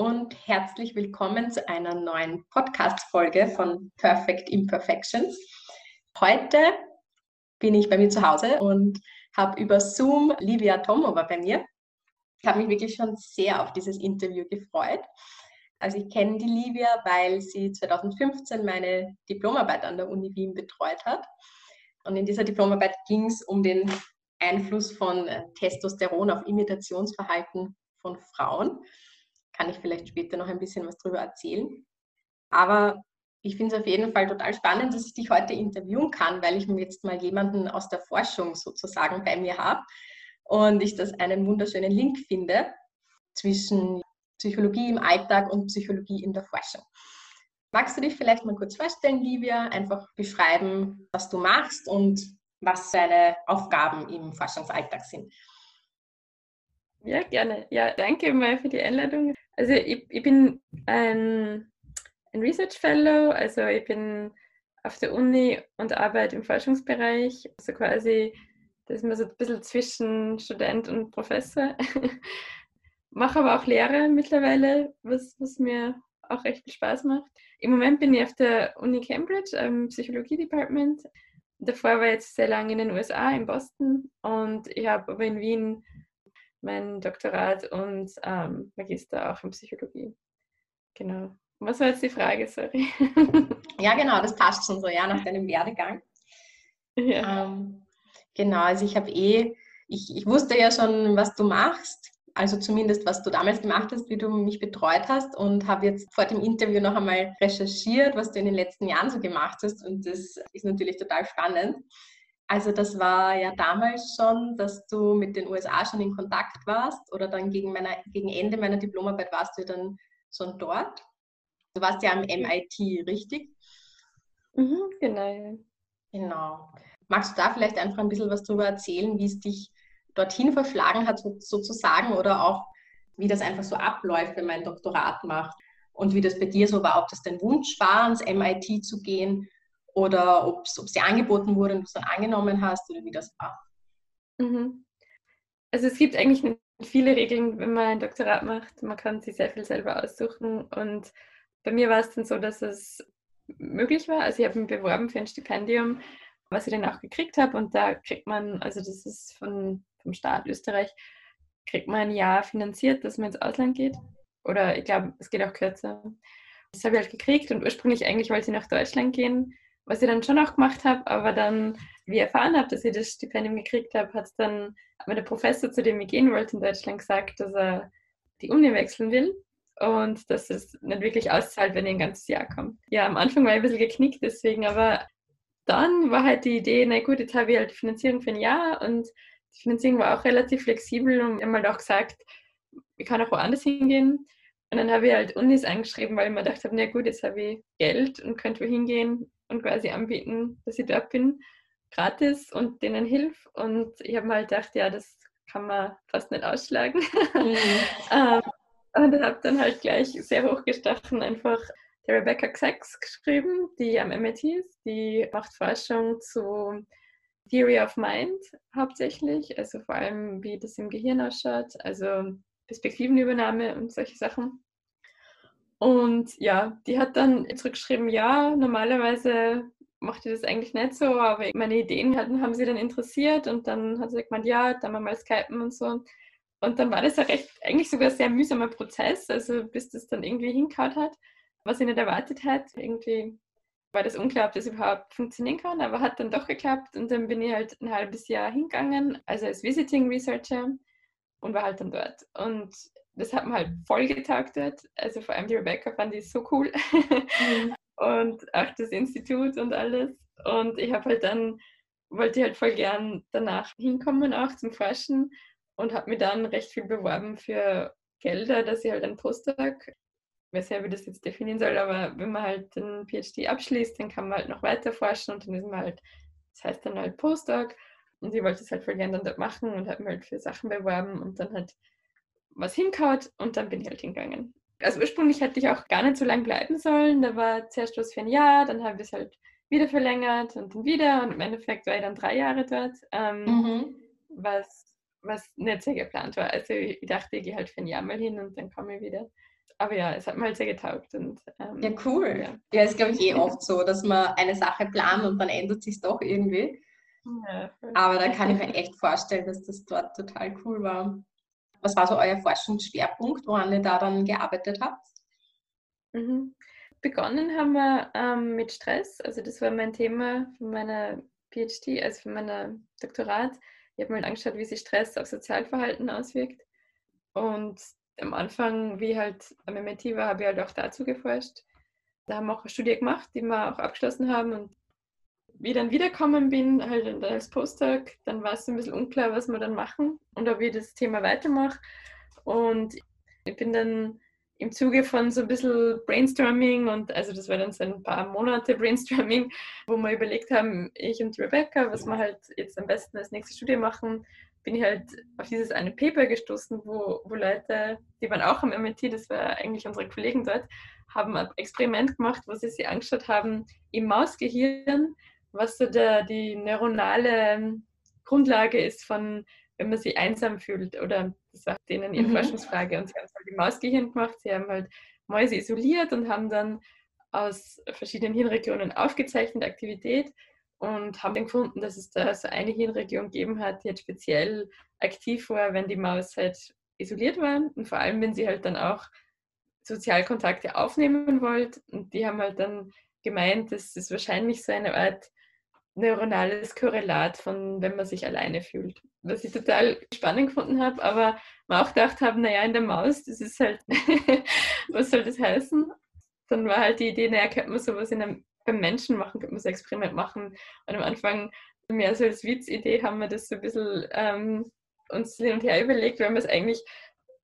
und herzlich willkommen zu einer neuen Podcast-Folge von Perfect Imperfections. Heute bin ich bei mir zu Hause und habe über Zoom Livia Tomova bei mir. Ich habe mich wirklich schon sehr auf dieses Interview gefreut. Also ich kenne die Livia, weil sie 2015 meine Diplomarbeit an der Uni Wien betreut hat. Und in dieser Diplomarbeit ging es um den Einfluss von äh, Testosteron auf Imitationsverhalten von Frauen. Kann ich vielleicht später noch ein bisschen was darüber erzählen. Aber ich finde es auf jeden Fall total spannend, dass ich dich heute interviewen kann, weil ich mir jetzt mal jemanden aus der Forschung sozusagen bei mir habe und ich das einen wunderschönen Link finde zwischen Psychologie im Alltag und Psychologie in der Forschung. Magst du dich vielleicht mal kurz vorstellen, Livia, einfach beschreiben, was du machst und was deine Aufgaben im Forschungsalltag sind? Ja, gerne. Ja, danke mal für die Einladung. Also ich, ich bin ein, ein Research Fellow, also ich bin auf der Uni und arbeite im Forschungsbereich, also quasi, das ist mir so ein bisschen zwischen Student und Professor. Mache aber auch Lehre mittlerweile, was, was mir auch recht viel Spaß macht. Im Moment bin ich auf der Uni Cambridge im Psychologie-Department. Davor war ich jetzt sehr lange in den USA, in Boston und ich habe aber in Wien mein Doktorat und ähm, Magister auch in Psychologie. Genau. Was war jetzt die Frage, sorry? ja, genau, das passt schon so, ja, nach deinem Werdegang. Ja. Ähm, genau, also ich habe eh, ich, ich wusste ja schon, was du machst, also zumindest was du damals gemacht hast, wie du mich betreut hast und habe jetzt vor dem Interview noch einmal recherchiert, was du in den letzten Jahren so gemacht hast und das ist natürlich total spannend. Also das war ja damals schon, dass du mit den USA schon in Kontakt warst oder dann gegen, meiner, gegen Ende meiner Diplomarbeit warst du dann schon dort. Du warst ja am MIT, richtig? Mhm, genau. Genau. Magst du da vielleicht einfach ein bisschen was darüber erzählen, wie es dich dorthin verschlagen hat, sozusagen, oder auch wie das einfach so abläuft, wenn man ein Doktorat macht und wie das bei dir so war, ob das dein Wunsch war, ans MIT zu gehen oder ob dir angeboten wurde und du es dann angenommen hast oder wie das war. Mhm. Also es gibt eigentlich viele Regeln, wenn man ein Doktorat macht. Man kann sich sehr viel selber aussuchen und bei mir war es dann so, dass es möglich war. Also ich habe mich beworben für ein Stipendium, was ich dann auch gekriegt habe und da kriegt man, also das ist von, vom Staat Österreich, kriegt man ein Jahr finanziert, dass man ins Ausland geht. Oder ich glaube, es geht auch kürzer. Das habe ich halt gekriegt und ursprünglich eigentlich wollte ich nach Deutschland gehen was ich dann schon auch gemacht habe, aber dann, wie ich erfahren habe, dass ich das Stipendium gekriegt habe, hat dann der Professor, zu dem ich gehen wollte in Deutschland, gesagt, dass er die Uni wechseln will und dass es nicht wirklich auszahlt, wenn ich ein ganzes Jahr komme. Ja, am Anfang war ich ein bisschen geknickt deswegen, aber dann war halt die Idee, na gut, jetzt habe ich halt die Finanzierung für ein Jahr und die Finanzierung war auch relativ flexibel und wir haben halt auch gesagt, ich kann auch woanders hingehen. Und dann habe ich halt Unis angeschrieben, weil ich mir gedacht habe, na gut, jetzt habe ich Geld und könnte wohin gehen und quasi anbieten, dass ich dort bin, gratis und denen hilf. Und ich habe mir halt gedacht, ja, das kann man fast nicht ausschlagen. Mhm. ähm, und habe dann halt gleich sehr hochgestochen einfach der Rebecca Sachs geschrieben, die am MIT ist. Die macht Forschung zu Theory of Mind hauptsächlich, also vor allem, wie das im Gehirn ausschaut, also Perspektivenübernahme und solche Sachen. Und ja, die hat dann zurückgeschrieben, ja, normalerweise macht ihr das eigentlich nicht so, aber meine Ideen hatten, haben sie dann interessiert und dann hat sie gemeint, ja, dann mal skypen und so. Und dann war das ja recht, eigentlich sogar ein sehr mühsamer Prozess, also bis das dann irgendwie hinkaut hat, was ich nicht erwartet hat. Irgendwie war das unklar, ob das überhaupt funktionieren kann, aber hat dann doch geklappt und dann bin ich halt ein halbes Jahr hingegangen, also als Visiting Researcher und war halt dann dort. Und das hat mir halt voll getaugt dort. Also vor allem die Rebecca fand ich so cool. Mhm. und auch das Institut und alles. Und ich habe halt dann, wollte halt voll gern danach hinkommen auch zum Forschen und habe mir dann recht viel beworben für Gelder, dass ich halt einen Postdoc, ich weiß ja, wie das jetzt definieren soll, aber wenn man halt den PhD abschließt, dann kann man halt noch weiter forschen und dann ist man halt, das heißt dann halt Postdoc. Und ich wollte es halt voll gern dann dort machen und habe mir halt für Sachen beworben und dann halt was hinkaut und dann bin ich halt hingegangen. Also ursprünglich hätte ich auch gar nicht so lange bleiben sollen. Da war zuerst was für ein Jahr, dann habe ich es halt wieder verlängert und dann wieder und im Endeffekt war ich dann drei Jahre dort, ähm, mhm. was, was nicht sehr geplant war. Also ich dachte, ich gehe halt für ein Jahr mal hin und dann komme ich wieder. aber ja, es hat mir halt sehr getaugt. Und, ähm, ja, cool. Ja, ja ist, glaube ich, eh oft so, dass man eine Sache plant und dann ändert sich doch irgendwie. Ja, aber da kann ich mir echt vorstellen, dass das dort total cool war. Was war so euer Forschungsschwerpunkt, woran ihr da dann gearbeitet habt? Mhm. Begonnen haben wir ähm, mit Stress. Also das war mein Thema von meiner PhD, also von meiner Doktorat. Ich habe mal angeschaut, wie sich Stress auf Sozialverhalten auswirkt. Und am Anfang, wie halt am MIT war, habe ich halt auch dazu geforscht. Da haben wir auch eine Studie gemacht, die wir auch abgeschlossen haben. Und wie ich dann wiedergekommen bin, halt als Postdoc, dann war es ein bisschen unklar, was wir dann machen und ob ich das Thema weitermache. Und ich bin dann im Zuge von so ein bisschen Brainstorming und also das war dann so ein paar Monate Brainstorming, wo wir überlegt haben, ich und Rebecca, was wir halt jetzt am besten als nächste Studie machen, bin ich halt auf dieses eine Paper gestoßen, wo, wo Leute, die waren auch am MIT, das war eigentlich unsere Kollegen dort, haben ein Experiment gemacht, wo sie sich angeschaut haben, im Mausgehirn, was so der, die neuronale Grundlage ist von, wenn man sich einsam fühlt. Oder das war denen ihre mhm. Forschungsfrage. Und sie haben halt im Mausgehirn gemacht, sie haben halt Mäuse isoliert und haben dann aus verschiedenen Hirnregionen aufgezeichnet Aktivität und haben dann gefunden, dass es da so eine Hirnregion gegeben hat, die halt speziell aktiv war, wenn die Maus halt isoliert war und vor allem, wenn sie halt dann auch Sozialkontakte aufnehmen wollte. Und die haben halt dann gemeint, dass es wahrscheinlich so eine Art neuronales Korrelat von, wenn man sich alleine fühlt. Was ich total spannend gefunden habe, aber man auch gedacht haben, naja, in der Maus, das ist halt, was soll das heißen? Dann war halt die Idee, naja, könnte man sowas in einem beim Menschen machen, könnte man so ein Experiment machen. Und am Anfang, mehr so als Witzidee, haben wir das so ein bisschen ähm, uns hin und her überlegt, weil wir es eigentlich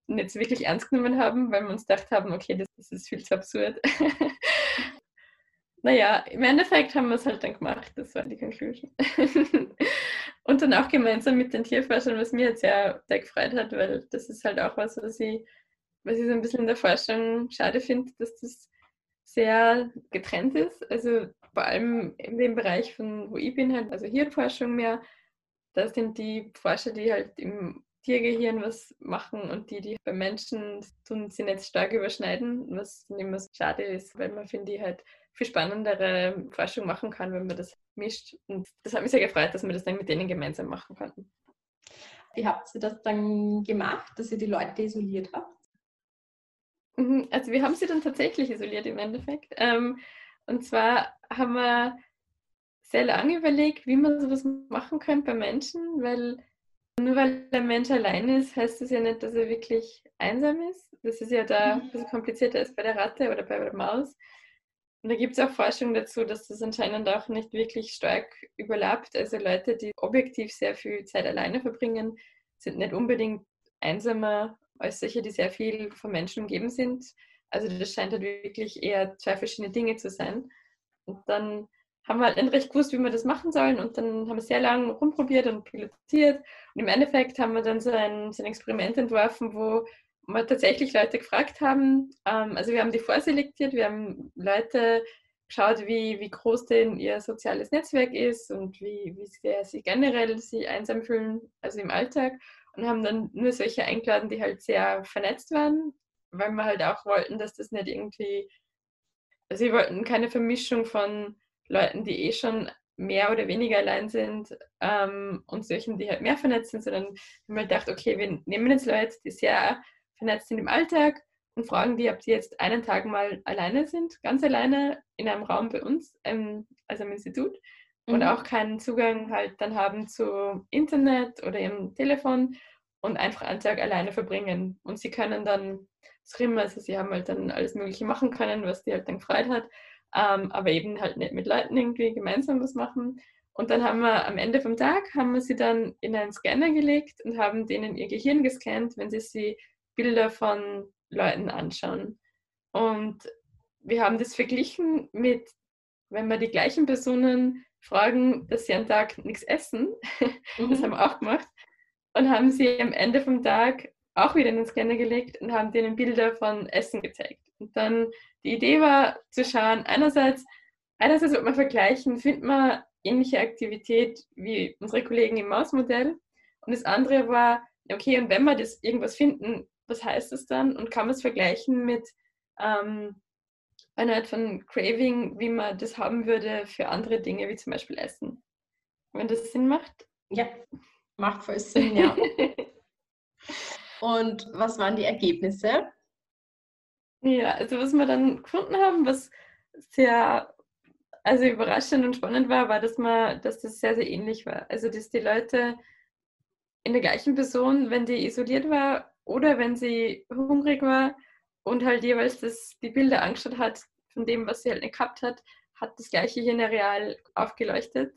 nicht so wirklich ernst genommen haben, weil wir uns gedacht haben, okay, das, das ist viel zu absurd. naja, im Endeffekt haben wir es halt dann gemacht, das war die Conclusion. und dann auch gemeinsam mit den Tierforschern, was mir jetzt sehr, sehr gefreut hat, weil das ist halt auch was, was ich, was ich so ein bisschen in der Forschung schade finde, dass das sehr getrennt ist. Also vor allem in dem Bereich, von wo ich bin, halt, also Hirnforschung mehr, da sind die Forscher, die halt im Tiergehirn was machen und die, die beim Menschen tun, sie nicht stark überschneiden, was immer schade ist, weil man, finde ich, halt viel spannendere Forschung machen kann, wenn man das mischt. Und das hat mich sehr gefreut, dass wir das dann mit denen gemeinsam machen konnten. Wie habt ihr das dann gemacht, dass ihr die Leute isoliert habt? Mhm, also wir haben sie dann tatsächlich isoliert im Endeffekt. Ähm, und zwar haben wir sehr lange überlegt, wie man sowas machen könnte bei Menschen, weil nur weil der Mensch allein ist, heißt das ja nicht, dass er wirklich einsam ist. Das ist ja da ein bisschen komplizierter als bei der Ratte oder bei der Maus. Und da gibt es auch Forschung dazu, dass das anscheinend auch nicht wirklich stark überlappt. Also Leute, die objektiv sehr viel Zeit alleine verbringen, sind nicht unbedingt einsamer als solche, die sehr viel von Menschen umgeben sind. Also das scheint halt wirklich eher zwei verschiedene Dinge zu sein. Und dann haben wir halt recht gewusst, wie wir das machen sollen. Und dann haben wir sehr lange rumprobiert und pilotiert. Und im Endeffekt haben wir dann so ein, so ein Experiment entworfen, wo wir tatsächlich Leute gefragt haben. Ähm, also wir haben die vorselektiert, wir haben Leute geschaut, wie, wie groß denn ihr soziales Netzwerk ist und wie, wie sehr sie generell sich einsam fühlen, also im Alltag und haben dann nur solche eingeladen, die halt sehr vernetzt waren, weil wir halt auch wollten, dass das nicht irgendwie, also wir wollten keine Vermischung von Leuten, die eh schon mehr oder weniger allein sind ähm, und solchen, die halt mehr vernetzt sind, sondern wir haben halt gedacht, okay, wir nehmen jetzt Leute, die sehr vernetzt sind im Alltag und fragen die, ob die jetzt einen Tag mal alleine sind, ganz alleine in einem Raum bei uns, ähm, also im Institut und mhm. auch keinen Zugang halt dann haben zu Internet oder ihrem Telefon und einfach einen Tag alleine verbringen. Und sie können dann streamen, also sie haben halt dann alles Mögliche machen können, was die halt dann gefreut hat, ähm, aber eben halt nicht mit Leuten irgendwie gemeinsam was machen. Und dann haben wir am Ende vom Tag, haben wir sie dann in einen Scanner gelegt und haben denen ihr Gehirn gescannt, wenn sie sich Bilder von Leuten anschauen. Und wir haben das verglichen mit, wenn wir die gleichen Personen fragen, dass sie am Tag nichts essen. Mhm. Das haben wir auch gemacht. Und haben sie am Ende vom Tag auch wieder in den Scanner gelegt und haben denen Bilder von Essen gezeigt. Und dann die Idee war zu schauen, einerseits, einerseits wird man vergleichen, findet man ähnliche Aktivität wie unsere Kollegen im Mausmodell. Und das andere war, okay, und wenn wir das irgendwas finden, was heißt das dann und kann man es vergleichen mit ähm, einer Art von Craving, wie man das haben würde für andere Dinge, wie zum Beispiel Essen. Wenn das Sinn macht? Ja, macht voll Sinn, ja. und was waren die Ergebnisse? Ja, also was wir dann gefunden haben, was sehr also überraschend und spannend war, war, dass man, dass das sehr, sehr ähnlich war. Also dass die Leute in der gleichen Person, wenn die isoliert war oder wenn sie hungrig war und halt jeweils das, die Bilder angeschaut hat von dem, was sie halt nicht gehabt hat, hat das gleiche Hirnareal aufgeleuchtet.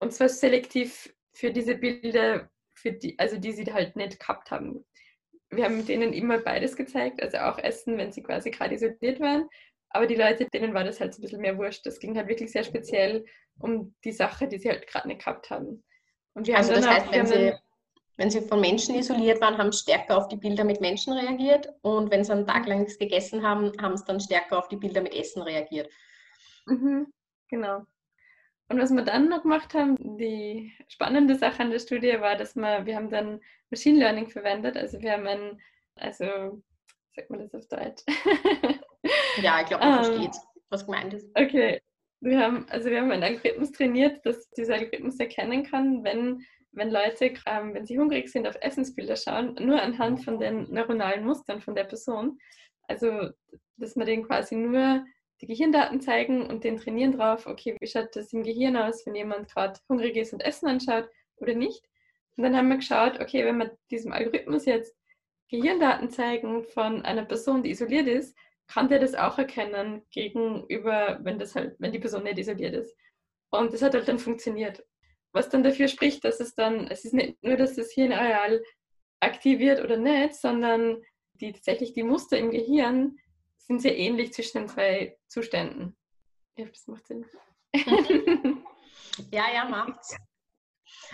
Und zwar selektiv für diese Bilder, für die, also die sie halt nicht gehabt haben. Wir haben denen immer beides gezeigt, also auch Essen, wenn sie quasi gerade isoliert waren. Aber die Leute, denen war das halt so ein bisschen mehr wurscht. Das ging halt wirklich sehr speziell um die Sache, die sie halt gerade nicht gehabt haben. Und wir also haben das heißt, wenn sie wenn sie von Menschen isoliert waren, haben sie stärker auf die Bilder mit Menschen reagiert und wenn sie einen Tag lang nichts gegessen haben, haben sie dann stärker auf die Bilder mit Essen reagiert. Mhm, genau. Und was wir dann noch gemacht haben, die spannende Sache an der Studie war, dass wir, wir haben dann Machine Learning verwendet. Also wir haben ein, also sagt man das auf Deutsch? ja, ich glaube, man um, versteht, was gemeint ist. Okay. Wir haben, also wir haben einen Algorithmus trainiert, dass dieser Algorithmus erkennen kann, wenn wenn Leute, ähm, wenn sie hungrig sind, auf Essensbilder schauen, nur anhand von den neuronalen Mustern von der Person. Also, dass man denen quasi nur die Gehirndaten zeigen und den trainieren drauf, okay, wie schaut das im Gehirn aus, wenn jemand gerade hungrig ist und Essen anschaut oder nicht. Und dann haben wir geschaut, okay, wenn wir diesem Algorithmus jetzt Gehirndaten zeigen von einer Person, die isoliert ist, kann der das auch erkennen gegenüber, wenn das halt, wenn die Person nicht isoliert ist. Und das hat halt dann funktioniert was dann dafür spricht, dass es dann, es ist nicht nur, dass das Hirnareal aktiviert oder nicht, sondern die, tatsächlich die Muster im Gehirn sind sehr ähnlich zwischen den zwei Zuständen. Ja, das macht Sinn. ja, ja, macht's.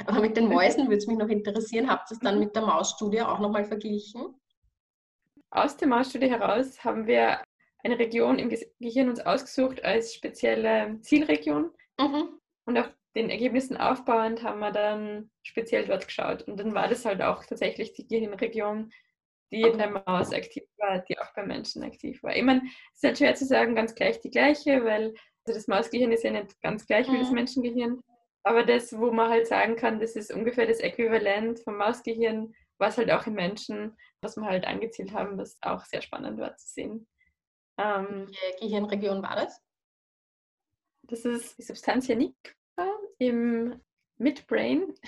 Aber mit den Mäusen würde es mich noch interessieren, habt ihr es dann mit der Mausstudie auch nochmal verglichen? Aus der Mausstudie heraus haben wir eine Region im Gehirn uns ausgesucht als spezielle Zielregion. Mhm. Und auf den Ergebnissen aufbauend haben wir dann speziell dort geschaut. Und dann war das halt auch tatsächlich die Gehirnregion, die in der Maus aktiv war, die auch beim Menschen aktiv war. Ich meine, es ist halt schwer zu sagen, ganz gleich die gleiche, weil also das Mausgehirn ist ja nicht ganz gleich mhm. wie das mhm. Menschengehirn. Aber das, wo man halt sagen kann, das ist ungefähr das Äquivalent vom Mausgehirn, was halt auch im Menschen, was wir halt angezielt haben, was auch sehr spannend war zu sehen. Ähm, Welche Gehirnregion war das? Das ist die Substantia nigra im Midbrain.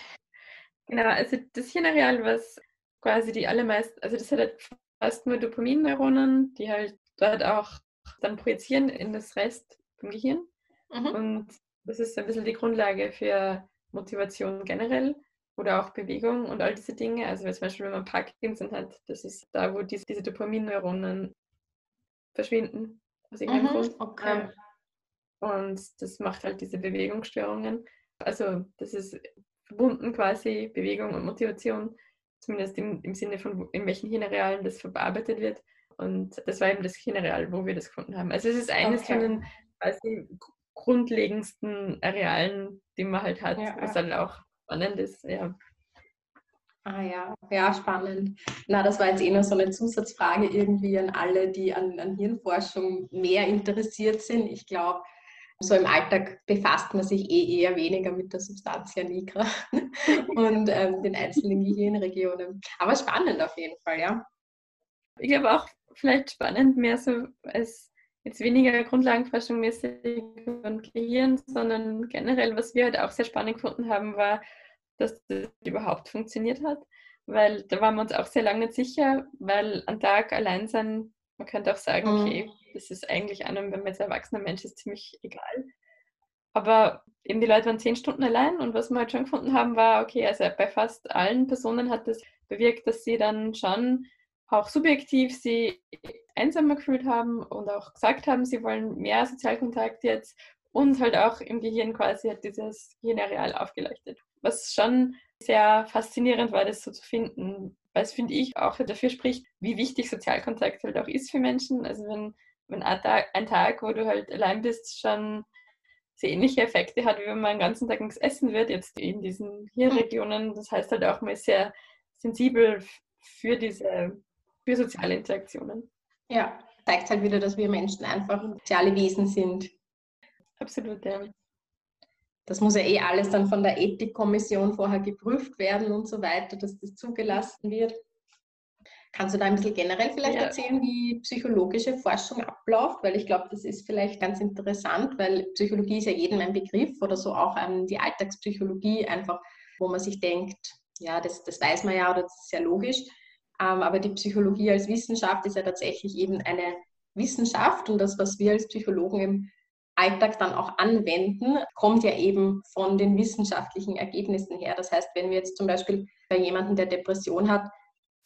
Genau, also das Hirnareal, was quasi die allermeisten, also das hat halt fast nur Dopaminneuronen, die halt dort auch dann projizieren in das Rest vom Gehirn. Mhm. Und das ist ein bisschen die Grundlage für Motivation generell oder auch Bewegung und all diese Dinge. Also zum Beispiel, wenn man Parkinson hat, das ist da, wo diese, diese Dopaminneuronen verschwinden. Aus irgendeinem mhm, Grund. Okay. Ähm, und das macht halt diese Bewegungsstörungen. Also das ist verbunden quasi, Bewegung und Motivation, zumindest im, im Sinne von, in welchen Hirnarealen das verarbeitet wird. Und das war eben das Hirnareal, wo wir das gefunden haben. Also es ist eines okay. von den quasi grundlegendsten Arealen, die man halt hat, ja, was halt auch spannend ist. Ja. Ah ja, ja, spannend. Na, das war jetzt eh noch so eine Zusatzfrage irgendwie an alle, die an, an Hirnforschung mehr interessiert sind. Ich glaube, so im Alltag befasst man sich eh eher weniger mit der Substantia nigra und ähm, den einzelnen Gehirnregionen. Aber spannend auf jeden Fall, ja. Ich glaube auch vielleicht spannend, mehr so als jetzt weniger Grundlagenforschung mäßig und Gehirn, sondern generell, was wir halt auch sehr spannend gefunden haben, war, dass das überhaupt funktioniert hat. Weil da waren wir uns auch sehr lange nicht sicher, weil am Tag allein sein, man könnte auch sagen, mhm. okay, das ist eigentlich einem, wenn man jetzt erwachsener Mensch ist, ziemlich egal. Aber eben die Leute waren zehn Stunden allein und was wir halt schon gefunden haben, war, okay, also bei fast allen Personen hat das bewirkt, dass sie dann schon auch subjektiv sie einsamer gefühlt haben und auch gesagt haben, sie wollen mehr Sozialkontakt jetzt und halt auch im Gehirn quasi hat dieses Gehirnareal aufgeleuchtet. Was schon sehr faszinierend war, das so zu finden, weil es, finde ich, auch dafür spricht, wie wichtig Sozialkontakt halt auch ist für Menschen. Also wenn wenn ein Tag, ein Tag, wo du halt allein bist, schon sehr ähnliche Effekte hat, wie wenn man den ganzen Tag nichts essen wird, jetzt in diesen Hirnregionen. Das heißt halt auch, man ist sehr sensibel für diese für soziale Interaktionen. Ja, zeigt halt wieder, dass wir Menschen einfach soziale Wesen sind. Absolut, ja. Das muss ja eh alles dann von der Ethikkommission vorher geprüft werden und so weiter, dass das zugelassen wird. Kannst du da ein bisschen generell vielleicht ja. erzählen, wie psychologische Forschung abläuft? Weil ich glaube, das ist vielleicht ganz interessant, weil Psychologie ist ja jedem ein Begriff oder so auch ähm, die Alltagspsychologie einfach, wo man sich denkt, ja, das, das weiß man ja oder das ist ja logisch. Ähm, aber die Psychologie als Wissenschaft ist ja tatsächlich eben eine Wissenschaft und das, was wir als Psychologen im Alltag dann auch anwenden, kommt ja eben von den wissenschaftlichen Ergebnissen her. Das heißt, wenn wir jetzt zum Beispiel bei jemandem, der Depression hat,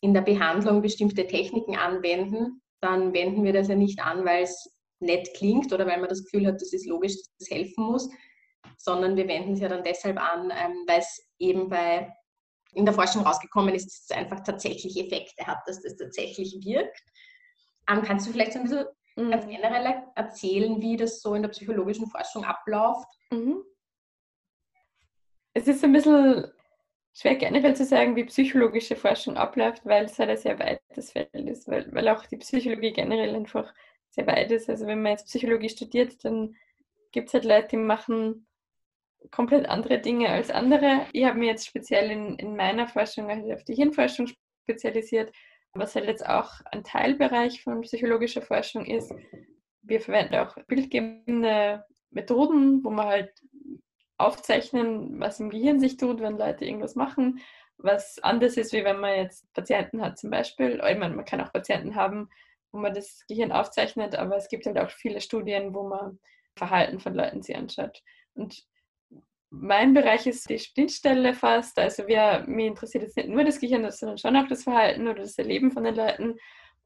in der Behandlung bestimmte Techniken anwenden, dann wenden wir das ja nicht an, weil es nett klingt oder weil man das Gefühl hat, das ist logisch, dass es helfen muss, sondern wir wenden es ja dann deshalb an, ähm, weil es eben bei in der Forschung rausgekommen ist, dass es einfach tatsächlich Effekte hat, dass das tatsächlich wirkt. Ähm, kannst du vielleicht so ein bisschen mhm. ganz generell erzählen, wie das so in der psychologischen Forschung abläuft? Mhm. Es ist ein bisschen schwer generell zu sagen, wie psychologische Forschung abläuft, weil es halt ein sehr weites Feld ist, weil, weil auch die Psychologie generell einfach sehr weit ist. Also wenn man jetzt Psychologie studiert, dann gibt es halt Leute, die machen komplett andere Dinge als andere. Ich habe mich jetzt speziell in, in meiner Forschung also auf die Hirnforschung spezialisiert, was halt jetzt auch ein Teilbereich von psychologischer Forschung ist. Wir verwenden auch bildgebende Methoden, wo man halt aufzeichnen, was im Gehirn sich tut, wenn Leute irgendwas machen, was anders ist, wie wenn man jetzt Patienten hat zum Beispiel. Ich meine, man kann auch Patienten haben, wo man das Gehirn aufzeichnet, aber es gibt halt auch viele Studien, wo man Verhalten von Leuten sich anschaut. Und mein Bereich ist die Schnittstelle fast. Also wir, mir interessiert jetzt nicht nur das Gehirn, sondern schon auch das Verhalten oder das Erleben von den Leuten.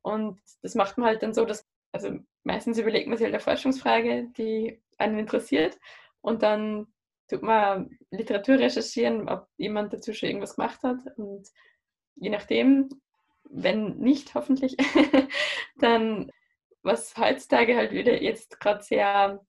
Und das macht man halt dann so, dass, also meistens überlegt man sich halt eine Forschungsfrage, die einen interessiert. Und dann tut man Literatur recherchieren, ob jemand dazu schon irgendwas gemacht hat. Und je nachdem, wenn nicht, hoffentlich, dann was heutzutage halt wieder jetzt gerade sehr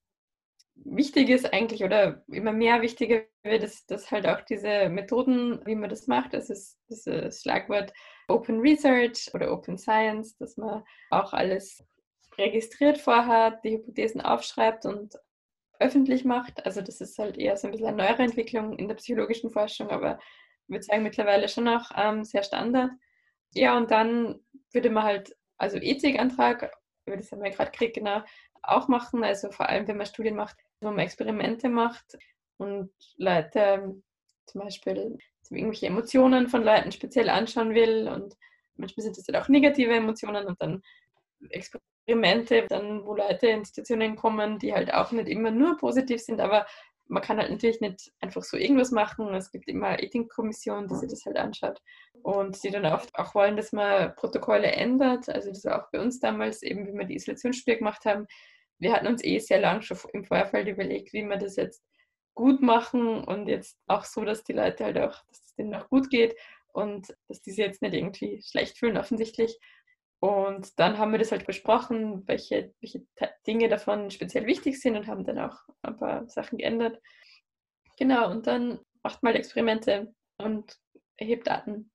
wichtig ist eigentlich oder immer mehr wichtiger wird, ist, dass halt auch diese Methoden, wie man das macht, das ist dieses Schlagwort Open Research oder Open Science, dass man auch alles registriert vorhat, die Hypothesen aufschreibt und öffentlich macht. Also das ist halt eher so ein bisschen eine neuere Entwicklung in der psychologischen Forschung, aber ich würde sagen mittlerweile schon auch ähm, sehr Standard. Ja, und dann würde man halt, also Ethikantrag, über das haben wir gerade gekriegt, genau, auch machen. Also vor allem, wenn man Studien macht, wo man Experimente macht und Leute zum Beispiel irgendwelche Emotionen von Leuten speziell anschauen will und manchmal sind das halt auch negative Emotionen und dann Experimente, dann wo Leute in Situationen kommen, die halt auch nicht immer nur positiv sind, aber man kann halt natürlich nicht einfach so irgendwas machen. Es gibt immer Ethikkommissionen, die sich das halt anschaut und die dann oft auch wollen, dass man Protokolle ändert. Also das war auch bei uns damals eben, wie wir die Isolationsstudie gemacht haben, wir hatten uns eh sehr lang schon im Vorfeld überlegt, wie wir das jetzt gut machen und jetzt auch so, dass die Leute halt auch, dass es denen auch gut geht und dass die sich jetzt nicht irgendwie schlecht fühlen offensichtlich. Und dann haben wir das halt besprochen, welche, welche Dinge davon speziell wichtig sind und haben dann auch ein paar Sachen geändert. Genau, und dann macht mal Experimente und erhebt Daten.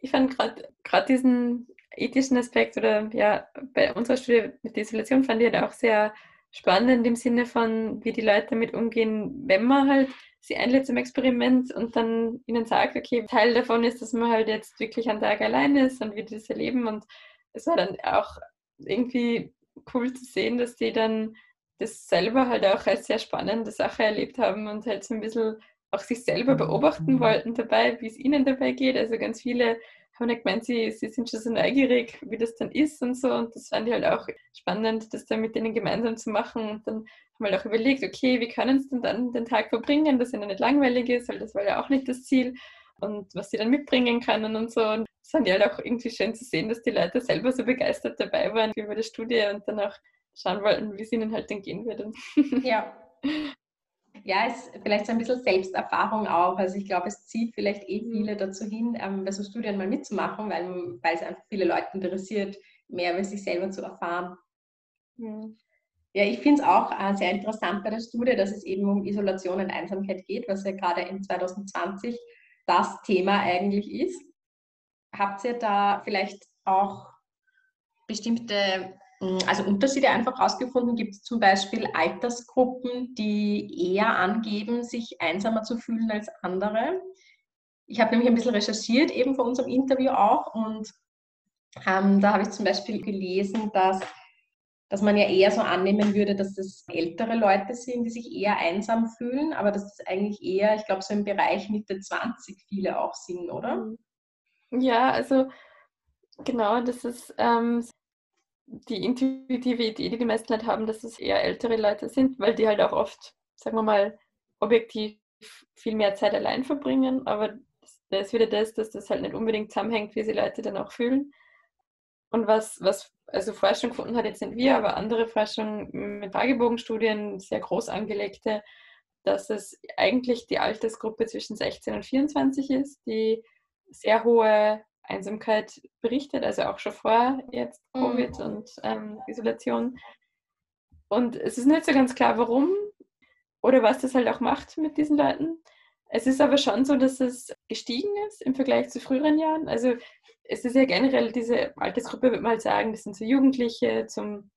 Ich fand gerade diesen ethischen Aspekt oder ja, bei unserer Studie mit der Isolation fand ich halt auch sehr spannend im Sinne von, wie die Leute damit umgehen, wenn man halt sie einlädt zum Experiment und dann ihnen sagt, okay, Teil davon ist, dass man halt jetzt wirklich einen Tag allein ist und wie die das erleben. Und es war dann auch irgendwie cool zu sehen, dass die dann das selber halt auch als sehr spannende Sache erlebt haben und halt so ein bisschen auch sich selber beobachten wollten dabei, wie es ihnen dabei geht. Also ganz viele haben halt gemeint, sie, sie sind schon so neugierig, wie das dann ist und so. Und das fand ich halt auch spannend, das dann mit denen gemeinsam zu machen. Und dann haben wir halt auch überlegt, okay, wie können sie denn dann den Tag verbringen, dass ihnen nicht langweilig ist, weil das war ja auch nicht das Ziel. Und was sie dann mitbringen können und so. Und das fand ich halt auch irgendwie schön zu sehen, dass die Leute selber so begeistert dabei waren über die Studie und dann auch schauen wollten, wie es ihnen halt dann gehen würde. Ja. Ja, es ist vielleicht so ein bisschen Selbsterfahrung auch. Also ich glaube, es zieht vielleicht eh mhm. viele dazu hin, ähm, bei so Studien mal mitzumachen, weil, weil es einfach viele Leute interessiert, mehr über sich selber zu erfahren. Mhm. Ja, ich finde es auch äh, sehr interessant bei der Studie, dass es eben um Isolation und Einsamkeit geht, was ja gerade in 2020 das Thema eigentlich ist. Habt ihr da vielleicht auch bestimmte also Unterschiede einfach herausgefunden? Gibt es zum Beispiel Altersgruppen, die eher angeben, sich einsamer zu fühlen als andere? Ich habe nämlich ein bisschen recherchiert, eben vor unserem Interview auch, und ähm, da habe ich zum Beispiel gelesen, dass, dass man ja eher so annehmen würde, dass das ältere Leute sind, die sich eher einsam fühlen, aber dass das eigentlich eher, ich glaube, so im Bereich Mitte 20 viele auch sind, oder? Ja, also genau, das ist ähm, die intuitive Idee, die die meisten Leute haben, dass es eher ältere Leute sind, weil die halt auch oft, sagen wir mal, objektiv viel mehr Zeit allein verbringen. Aber da ist wieder das, dass das halt nicht unbedingt zusammenhängt, wie sie Leute dann auch fühlen. Und was, was also Forschung gefunden hat, jetzt sind wir, aber andere Forschung mit Fragebogenstudien, sehr groß angelegte, dass es eigentlich die Altersgruppe zwischen 16 und 24 ist, die sehr hohe Einsamkeit berichtet, also auch schon vor jetzt mhm. Covid mhm. und ähm, Isolation. Und es ist nicht so ganz klar, warum oder was das halt auch macht mit diesen Leuten. Es ist aber schon so, dass es gestiegen ist im Vergleich zu früheren Jahren. Also es ist ja generell diese Altersgruppe, würde man halt sagen, das sind so Jugendliche zum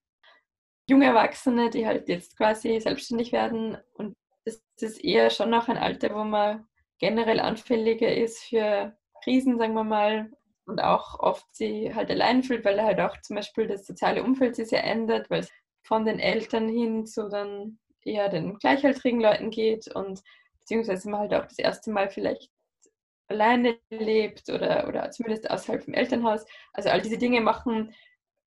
junge Erwachsene, die halt jetzt quasi selbstständig werden. Und das ist eher schon noch ein Alter, wo man generell anfälliger ist für Krisen, sagen wir mal, und auch oft sie halt allein fühlt, weil halt auch zum Beispiel das soziale Umfeld sich sehr ändert, weil es von den Eltern hin zu dann eher den gleichaltrigen Leuten geht und beziehungsweise man halt auch das erste Mal vielleicht alleine lebt oder, oder zumindest außerhalb vom Elternhaus. Also all diese Dinge machen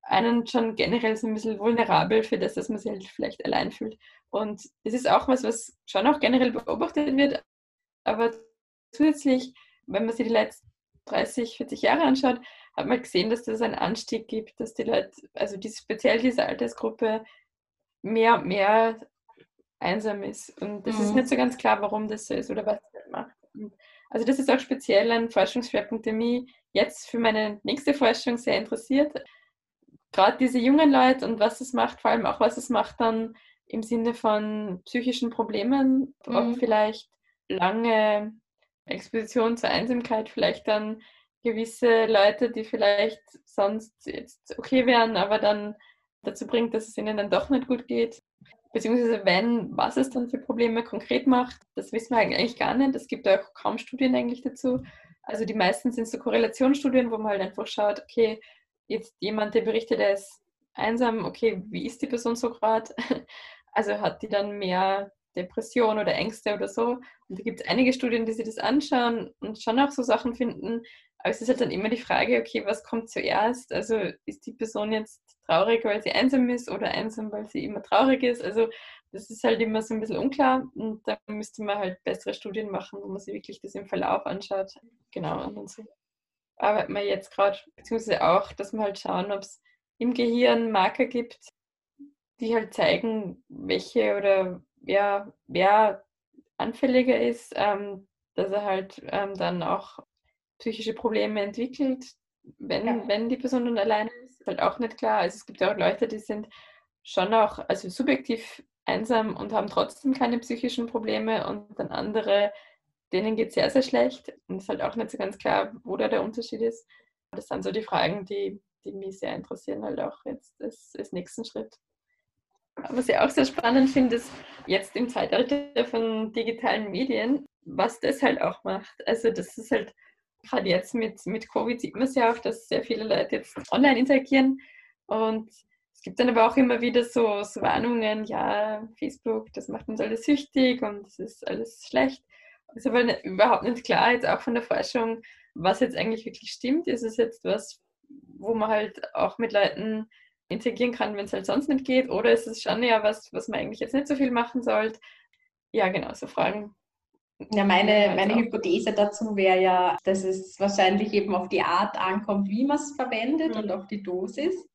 einen schon generell so ein bisschen vulnerabel für das, dass man sich halt vielleicht allein fühlt. Und das ist auch was, was schon auch generell beobachtet wird, aber zusätzlich, wenn man sich die letzten 30, 40 Jahre anschaut, hat man gesehen, dass das einen Anstieg gibt, dass die Leute, also die, speziell diese Altersgruppe, mehr und mehr einsam ist. Und das mhm. ist nicht so ganz klar, warum das so ist oder was das macht. Und also das ist auch speziell ein Forschungsschwerpunkt, der mich jetzt für meine nächste Forschung sehr interessiert. Gerade diese jungen Leute und was es macht, vor allem auch was es macht dann im Sinne von psychischen Problemen, mhm. ob vielleicht lange Exposition zur Einsamkeit vielleicht dann gewisse Leute, die vielleicht sonst jetzt okay wären, aber dann dazu bringt, dass es ihnen dann doch nicht gut geht. Beziehungsweise wenn, was es dann für Probleme konkret macht, das wissen wir eigentlich gar nicht. Es gibt auch kaum Studien eigentlich dazu. Also die meisten sind so Korrelationsstudien, wo man halt einfach schaut, okay, jetzt jemand, der berichtet, er ist einsam, okay, wie ist die Person so gerade? Also hat die dann mehr Depression oder Ängste oder so. Und da gibt es einige Studien, die sich das anschauen und schon auch so Sachen finden. Aber es ist halt dann immer die Frage, okay, was kommt zuerst? Also ist die Person jetzt traurig, weil sie einsam ist oder einsam, weil sie immer traurig ist? Also das ist halt immer so ein bisschen unklar und da müsste man halt bessere Studien machen, wo man sich wirklich das im Verlauf anschaut. Genau, und so arbeiten wir jetzt gerade, beziehungsweise auch, dass wir halt schauen, ob es im Gehirn Marker gibt, die halt zeigen, welche oder ja, wer anfälliger ist, ähm, dass er halt ähm, dann auch psychische Probleme entwickelt, wenn, ja. wenn die Person dann alleine ist. Ist halt auch nicht klar. Also es gibt ja auch Leute, die sind schon auch also subjektiv einsam und haben trotzdem keine psychischen Probleme und dann andere, denen geht es sehr, sehr schlecht. Und es ist halt auch nicht so ganz klar, wo da der Unterschied ist. Das sind so die Fragen, die, die mich sehr interessieren, halt auch jetzt als, als nächsten Schritt. Was ich auch sehr spannend finde, ist jetzt im Zeitalter von digitalen Medien, was das halt auch macht. Also das ist halt, gerade jetzt mit, mit Covid sieht man es ja auch, dass sehr viele Leute jetzt online interagieren und es gibt dann aber auch immer wieder so, so Warnungen, ja, Facebook, das macht uns alles süchtig und das ist alles schlecht. Es ist aber nicht, überhaupt nicht klar, jetzt auch von der Forschung, was jetzt eigentlich wirklich stimmt. Ist es jetzt was, wo man halt auch mit Leuten integrieren kann, wenn es halt sonst nicht geht? Oder ist es schon eher was, was man eigentlich jetzt nicht so viel machen sollte? Ja, genau, so Fragen. Ja, meine, meine Hypothese dazu wäre ja, dass es wahrscheinlich eben auf die Art ankommt, wie man es verwendet mhm. und auf die Dosis.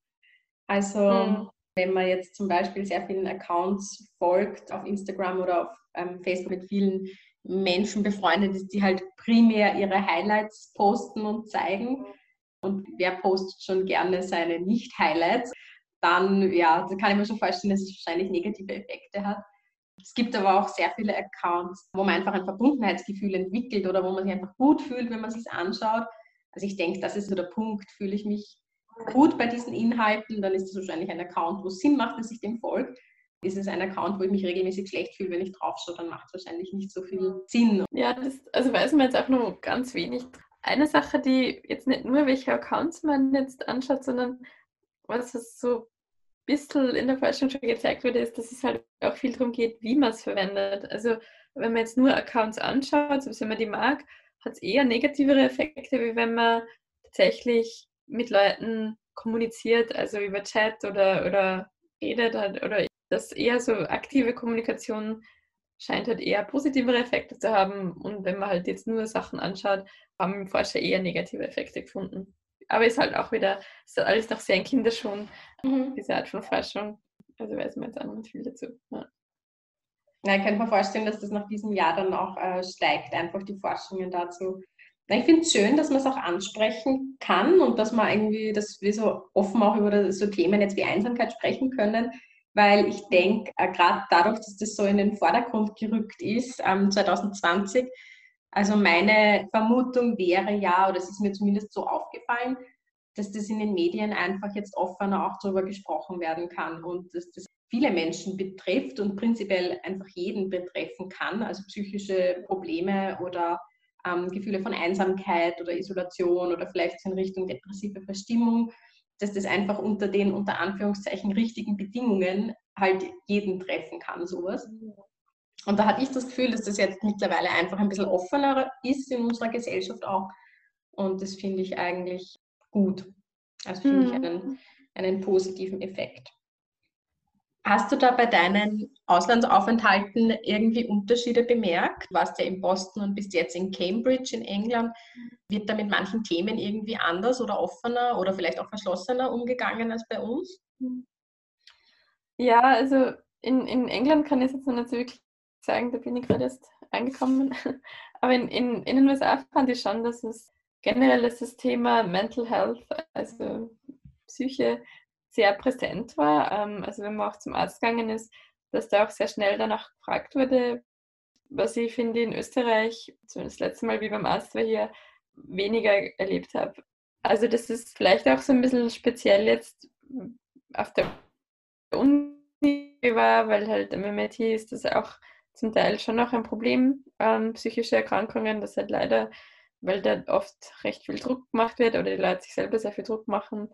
Also mhm. wenn man jetzt zum Beispiel sehr vielen Accounts folgt auf Instagram oder auf ähm, Facebook mit vielen Menschen befreundet ist, die halt primär ihre Highlights posten und zeigen. Und wer postet schon gerne seine Nicht-Highlights? dann ja, da kann ich mir schon vorstellen, dass es wahrscheinlich negative Effekte hat. Es gibt aber auch sehr viele Accounts, wo man einfach ein Verbundenheitsgefühl entwickelt oder wo man sich einfach gut fühlt, wenn man sich anschaut. Also ich denke, das ist so der Punkt. Fühle ich mich gut bei diesen Inhalten, dann ist es wahrscheinlich ein Account, wo es Sinn macht, dass ich dem folge. Ist es ein Account, wo ich mich regelmäßig schlecht fühle, wenn ich drauf schaue, dann macht es wahrscheinlich nicht so viel Sinn. Ja, das, also weiß man jetzt auch nur ganz wenig. Eine Sache, die jetzt nicht nur, welche Accounts man jetzt anschaut, sondern was so ein bisschen in der Forschung schon gezeigt wurde, ist, dass es halt auch viel darum geht, wie man es verwendet. Also wenn man jetzt nur Accounts anschaut, so wie man die mag, hat es eher negativere Effekte, wie wenn man tatsächlich mit Leuten kommuniziert, also über Chat oder, oder redet oder das eher so aktive Kommunikation scheint halt eher positivere Effekte zu haben. Und wenn man halt jetzt nur Sachen anschaut, haben Forscher eher negative Effekte gefunden. Aber ist halt auch wieder, ist halt alles noch sehr in Kinderschuhen, mhm. diese Art von Forschung. Also weiß man jetzt auch noch nicht viel dazu. Ja. Ja, ich kann mir vorstellen, dass das nach diesem Jahr dann auch äh, steigt, einfach die Forschungen dazu. Ja, ich finde es schön, dass man es auch ansprechen kann und dass man irgendwie, dass wir so offen auch über so Themen jetzt wie Einsamkeit sprechen können, weil ich denke, äh, gerade dadurch, dass das so in den Vordergrund gerückt ist, ähm, 2020, also meine Vermutung wäre ja, oder es ist mir zumindest so aufgefallen, dass das in den Medien einfach jetzt offener auch darüber gesprochen werden kann und dass das viele Menschen betrifft und prinzipiell einfach jeden betreffen kann, also psychische Probleme oder ähm, Gefühle von Einsamkeit oder Isolation oder vielleicht in Richtung depressive Verstimmung, dass das einfach unter den unter Anführungszeichen richtigen Bedingungen halt jeden treffen kann, sowas. Und da hatte ich das Gefühl, dass das jetzt mittlerweile einfach ein bisschen offener ist in unserer Gesellschaft auch. Und das finde ich eigentlich gut. Also finde mhm. ich einen, einen positiven Effekt. Hast du da bei deinen Auslandsaufenthalten irgendwie Unterschiede bemerkt? Du warst ja in Boston und bist jetzt in Cambridge in England. Wird da mit manchen Themen irgendwie anders oder offener oder vielleicht auch verschlossener umgegangen als bei uns? Ja, also in, in England kann ich jetzt noch nicht wirklich sagen, da bin ich gerade erst angekommen. Aber in, in, in den USA fand ich schon, dass es generell ist das Thema Mental Health, also Psyche, sehr präsent war. Ähm, also wenn man auch zum Arzt gegangen ist, dass da auch sehr schnell danach gefragt wurde, was ich finde in Österreich, zumindest das letzte Mal, wie beim Arzt war hier, weniger erlebt habe. Also das ist vielleicht auch so ein bisschen speziell jetzt auf der Uni war, weil halt am MIT ist das auch zum Teil schon noch ein Problem, ähm, psychische Erkrankungen, das halt leider, weil da oft recht viel Druck gemacht wird oder die Leute sich selber sehr viel Druck machen,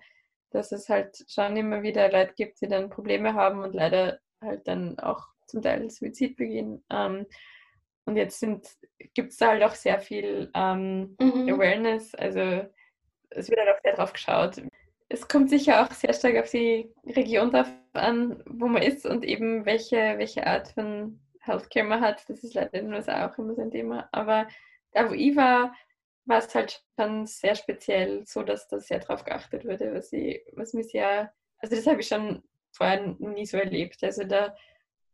dass es halt schon immer wieder Leute gibt, die dann Probleme haben und leider halt dann auch zum Teil Suizid begehen. Ähm, und jetzt gibt es da halt auch sehr viel ähm, mhm. Awareness, also es wird halt auch sehr drauf geschaut. Es kommt sicher auch sehr stark auf die Region drauf an, wo man ist und eben welche, welche Art von Healthcare man hat. Das ist leider in den USA auch immer so ein Thema. Aber da, wo ich war, war es halt schon sehr speziell, so dass da sehr drauf geachtet wurde, was, ich, was mich sehr, also das habe ich schon vorher nie so erlebt. Also da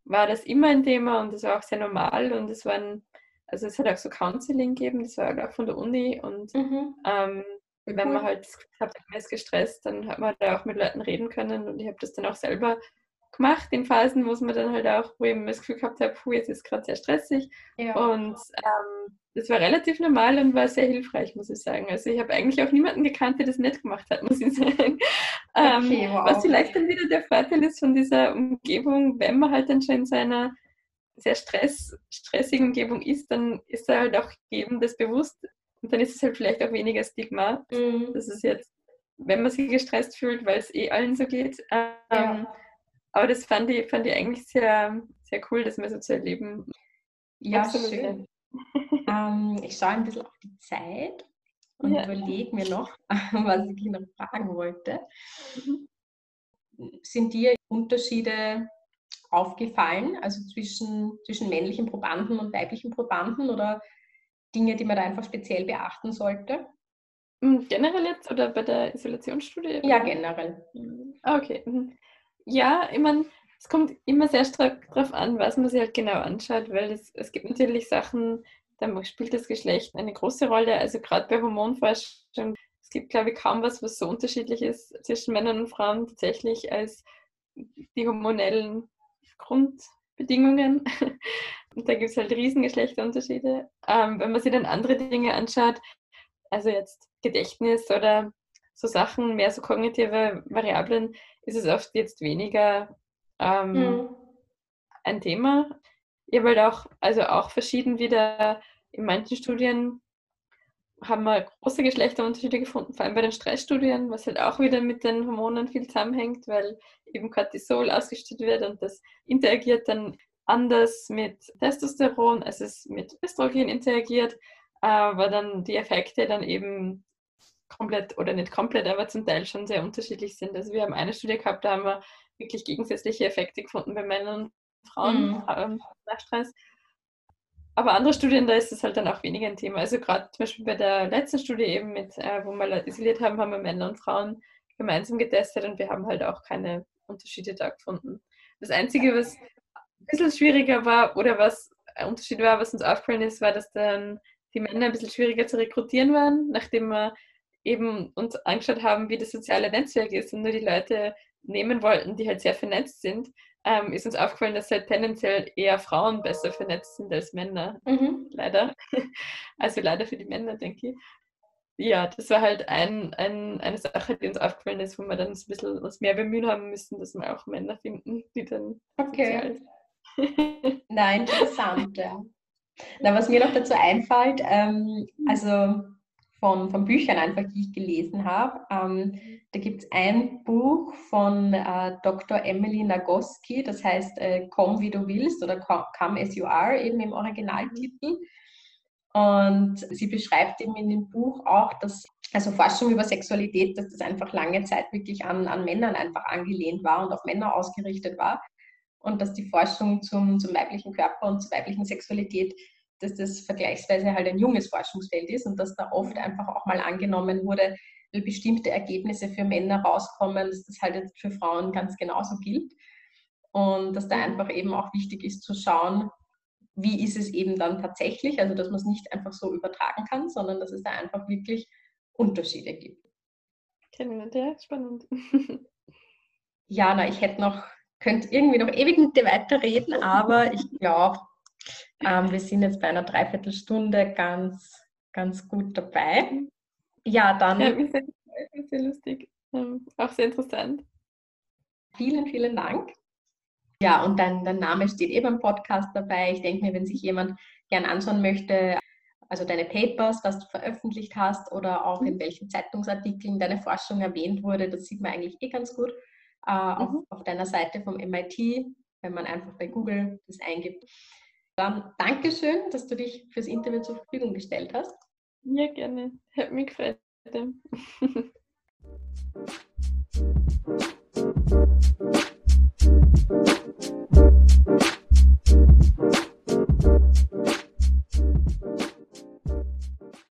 war das immer ein Thema und das war auch sehr normal und es waren, also es hat auch so Counseling gegeben, das war auch von der Uni und mhm. ähm, wenn man halt hat, man ist gestresst, dann hat man da auch mit Leuten reden können und ich habe das dann auch selber gemacht in Phasen, wo mir dann halt auch, wo ich das Gefühl gehabt habe, puh, jetzt ist gerade sehr stressig. Ja. Und ähm, das war relativ normal und war sehr hilfreich, muss ich sagen. Also ich habe eigentlich auch niemanden gekannt, der das nicht gemacht hat, muss ich sagen. Ähm, okay, ähm, wow. Was vielleicht dann wieder der Vorteil ist von dieser Umgebung, wenn man halt dann schon in seiner sehr stress, stressigen Umgebung ist, dann ist da halt auch jedem das bewusst und dann ist es halt vielleicht auch weniger Stigma. Mhm. Das ist jetzt, wenn man sich gestresst fühlt, weil es eh allen so geht. Ähm, ja aber das fand ich, fand ich eigentlich sehr, sehr cool, das mal so zu erleben. Ja, Absolut. schön. ähm, ich schaue ein bisschen auf die Zeit und ja. überlege mir noch, was ich noch fragen wollte. Mhm. Sind dir Unterschiede aufgefallen, also zwischen, zwischen männlichen Probanden und weiblichen Probanden oder Dinge, die man da einfach speziell beachten sollte? Hm, generell jetzt oder bei der Isolationsstudie? Ja, generell. Ah, okay. Mhm ja, ich meine, es kommt immer sehr stark darauf an, was man sich halt genau anschaut, weil es, es gibt natürlich Sachen, da spielt das Geschlecht eine große Rolle. Also gerade bei Hormonforschung, es gibt, glaube ich, kaum was, was so unterschiedlich ist zwischen Männern und Frauen tatsächlich als die hormonellen Grundbedingungen. Und da gibt es halt riesen Geschlechterunterschiede. Ähm, wenn man sich dann andere Dinge anschaut, also jetzt Gedächtnis oder so Sachen, mehr so kognitive Variablen, ist es oft jetzt weniger ähm, mhm. ein Thema. Habe halt auch, also auch verschieden wieder in manchen Studien haben wir große Geschlechterunterschiede gefunden, vor allem bei den Stressstudien, was halt auch wieder mit den Hormonen viel zusammenhängt, weil eben Cortisol ausgeschüttet wird und das interagiert dann anders mit Testosteron, als es mit Östrogen interagiert, aber dann die Effekte dann eben komplett oder nicht komplett, aber zum Teil schon sehr unterschiedlich sind. Also wir haben eine Studie gehabt, da haben wir wirklich gegensätzliche Effekte gefunden bei Männern Frauen mhm. ähm, nach Stress. Aber andere Studien, da ist es halt dann auch weniger ein Thema. Also gerade zum Beispiel bei der letzten Studie eben, mit, äh, wo wir Leute isoliert haben, haben wir Männer und Frauen gemeinsam getestet und wir haben halt auch keine Unterschiede da gefunden. Das Einzige, was ein bisschen schwieriger war oder was ein Unterschied war, was uns aufgefallen ist, war, dass dann die Männer ein bisschen schwieriger zu rekrutieren waren, nachdem wir eben uns angeschaut haben, wie das soziale Netzwerk ist und nur die Leute nehmen wollten, die halt sehr vernetzt sind, ähm, ist uns aufgefallen, dass halt tendenziell eher Frauen besser vernetzt sind als Männer. Mhm. Leider. Also leider für die Männer, denke ich. Ja, das war halt ein, ein, eine Sache, die uns aufgefallen ist, wo wir dann ein bisschen uns mehr bemühen haben müssen, dass wir auch Männer finden, die dann okay. Nein, interessant, ja. Na, was mir noch dazu einfällt, ähm, also von, von Büchern einfach, die ich gelesen habe. Ähm, da gibt es ein Buch von äh, Dr. Emily Nagoski, das heißt äh, Komm wie du willst oder Come as you are, eben im Originaltitel. Und sie beschreibt eben in dem Buch auch, dass also Forschung über Sexualität, dass das einfach lange Zeit wirklich an, an Männern einfach angelehnt war und auf Männer ausgerichtet war. Und dass die Forschung zum, zum weiblichen Körper und zur weiblichen Sexualität dass das vergleichsweise halt ein junges Forschungsfeld ist und dass da oft einfach auch mal angenommen wurde, weil bestimmte Ergebnisse für Männer rauskommen, dass das halt jetzt für Frauen ganz genauso gilt. Und dass da einfach eben auch wichtig ist zu schauen, wie ist es eben dann tatsächlich, also dass man es nicht einfach so übertragen kann, sondern dass es da einfach wirklich Unterschiede gibt. Kennen wir, spannend. Jana, ich hätte noch, könnte irgendwie noch ewig mit dir weiterreden, aber ich glaube, ähm, wir sind jetzt bei einer Dreiviertelstunde ganz, ganz gut dabei. Ja, dann. Ja, sehr, sehr lustig. Ähm, auch sehr interessant. Vielen, vielen Dank. Ja, und dein, dein Name steht eh beim Podcast dabei. Ich denke mir, wenn sich jemand gern anschauen möchte, also deine Papers, was du veröffentlicht hast oder auch in mhm. welchen Zeitungsartikeln deine Forschung erwähnt wurde, das sieht man eigentlich eh ganz gut äh, auf, mhm. auf deiner Seite vom MIT, wenn man einfach bei Google das eingibt. Dann Dankeschön, dass du dich fürs Interview zur Verfügung gestellt hast. Ja, gerne. Hat mich gefreut. Thank you.